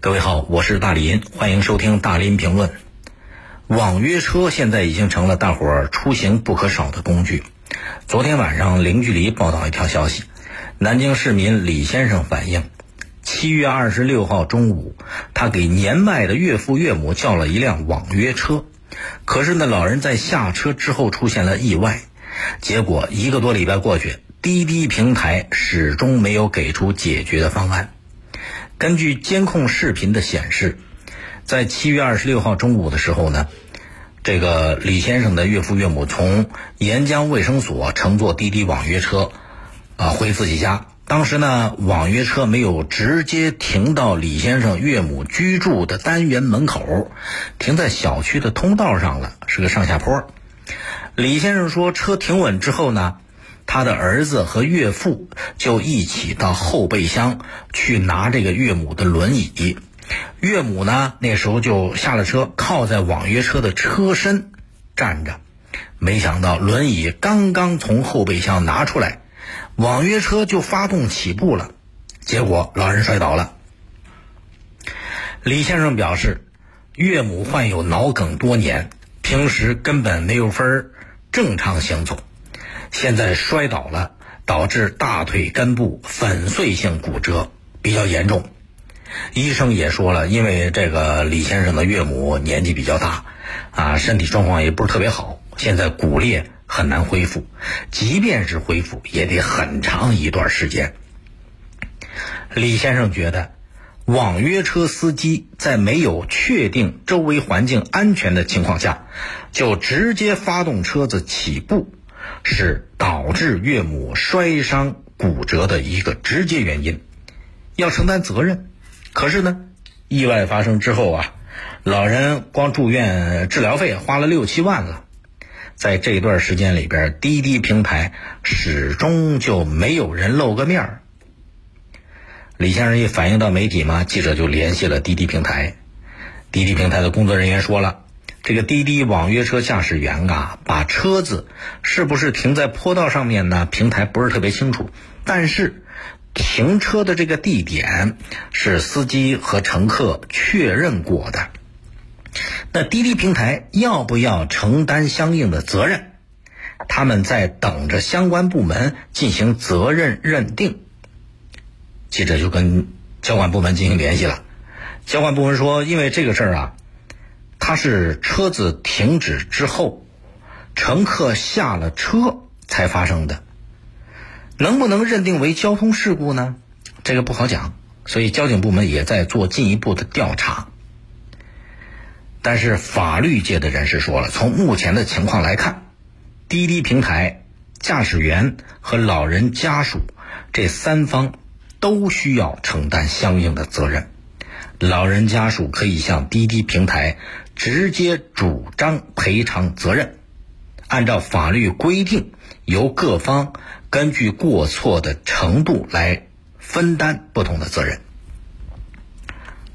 各位好，我是大林，欢迎收听大林评论。网约车现在已经成了大伙儿出行不可少的工具。昨天晚上，零距离报道一条消息，南京市民李先生反映，七月二十六号中午，他给年迈的岳父岳母叫了一辆网约车，可是呢，老人在下车之后出现了意外，结果一个多礼拜过去，滴滴平台始终没有给出解决的方案。根据监控视频的显示，在七月二十六号中午的时候呢，这个李先生的岳父岳母从沿江卫生所乘坐滴滴网约车，啊回自己家。当时呢，网约车没有直接停到李先生岳母居住的单元门口，停在小区的通道上了，是个上下坡。李先生说，车停稳之后呢。他的儿子和岳父就一起到后备箱去拿这个岳母的轮椅，岳母呢那时候就下了车，靠在网约车的车身站着。没想到轮椅刚刚从后备箱拿出来，网约车就发动起步了，结果老人摔倒了。李先生表示，岳母患有脑梗多年，平时根本没有分正常行走。现在摔倒了，导致大腿根部粉碎性骨折，比较严重。医生也说了，因为这个李先生的岳母年纪比较大，啊，身体状况也不是特别好，现在骨裂很难恢复，即便是恢复，也得很长一段时间。李先生觉得，网约车司机在没有确定周围环境安全的情况下，就直接发动车子起步。是导致岳母摔伤骨折的一个直接原因，要承担责任。可是呢，意外发生之后啊，老人光住院治疗费花了六七万了。在这段时间里边，滴滴平台始终就没有人露个面儿。李先生一反映到媒体嘛，记者就联系了滴滴平台，滴滴平台的工作人员说了。这个滴滴网约车驾驶员啊，把车子是不是停在坡道上面呢？平台不是特别清楚，但是停车的这个地点是司机和乘客确认过的。那滴滴平台要不要承担相应的责任？他们在等着相关部门进行责任认定。记者就跟交管部门进行联系了，交管部门说，因为这个事儿啊。它是车子停止之后，乘客下了车才发生的，能不能认定为交通事故呢？这个不好讲，所以交警部门也在做进一步的调查。但是法律界的人士说了，从目前的情况来看，滴滴平台、驾驶员和老人家属这三方都需要承担相应的责任。老人家属可以向滴滴平台。直接主张赔偿责任，按照法律规定，由各方根据过错的程度来分担不同的责任。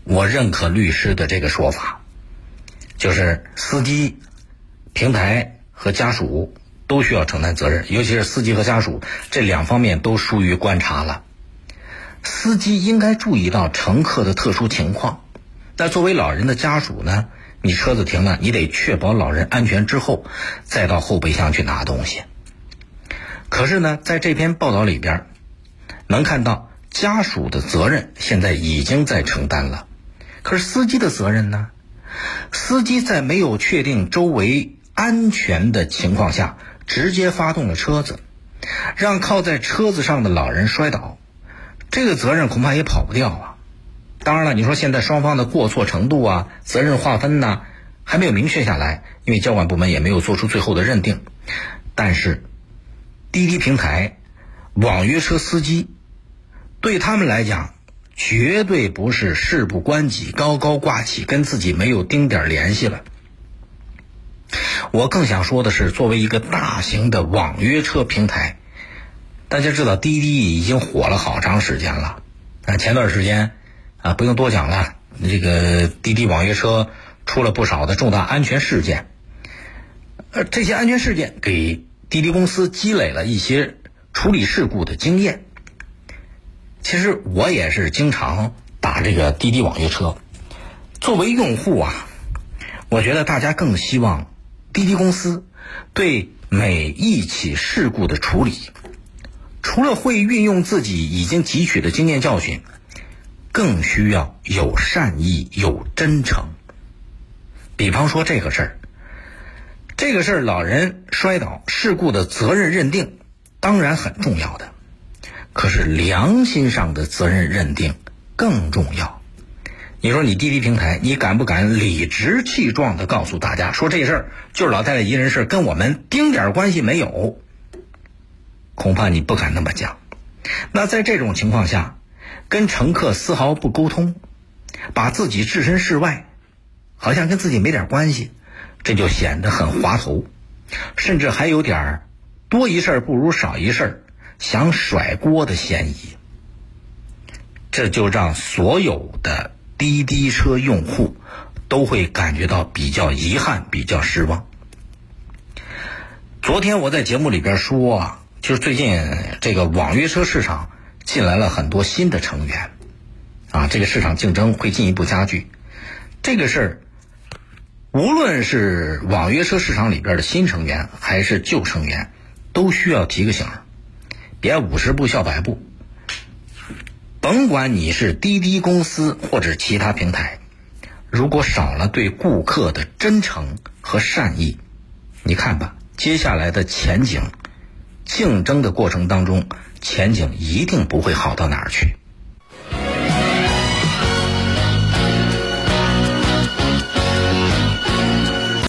我认可律师的这个说法，就是司机、平台和家属都需要承担责任，尤其是司机和家属这两方面都疏于观察了。司机应该注意到乘客的特殊情况，那作为老人的家属呢？你车子停了，你得确保老人安全之后，再到后备箱去拿东西。可是呢，在这篇报道里边，能看到家属的责任现在已经在承担了，可是司机的责任呢？司机在没有确定周围安全的情况下，直接发动了车子，让靠在车子上的老人摔倒，这个责任恐怕也跑不掉啊。当然了，你说现在双方的过错程度啊、责任划分呢，还没有明确下来，因为交管部门也没有做出最后的认定。但是，滴滴平台、网约车司机，对他们来讲，绝对不是事不关己、高高挂起，跟自己没有丁点联系了。我更想说的是，作为一个大型的网约车平台，大家知道滴滴已经火了好长时间了，啊，前段时间。啊，不用多讲了。这个滴滴网约车出了不少的重大安全事件，呃，这些安全事件给滴滴公司积累了一些处理事故的经验。其实我也是经常打这个滴滴网约车。作为用户啊，我觉得大家更希望滴滴公司对每一起事故的处理，除了会运用自己已经汲取的经验教训，更需要有善意、有真诚。比方说这个事儿，这个事儿老人摔倒事故的责任认定当然很重要的，可是良心上的责任认定更重要。你说你滴滴平台，你敢不敢理直气壮的告诉大家，说这事儿就是老太太一人事，跟我们丁点关系没有？恐怕你不敢那么讲。那在这种情况下，跟乘客丝毫不沟通，把自己置身事外，好像跟自己没点关系，这就显得很滑头，甚至还有点儿多一事不如少一事，想甩锅的嫌疑。这就让所有的。滴滴车用户都会感觉到比较遗憾、比较失望。昨天我在节目里边说啊，就是最近这个网约车市场进来了很多新的成员，啊，这个市场竞争会进一步加剧。这个事儿，无论是网约车市场里边的新成员还是旧成员，都需要提个醒儿，别五十步笑百步。甭管你是滴滴公司或者其他平台，如果少了对顾客的真诚和善意，你看吧，接下来的前景，竞争的过程当中，前景一定不会好到哪儿去。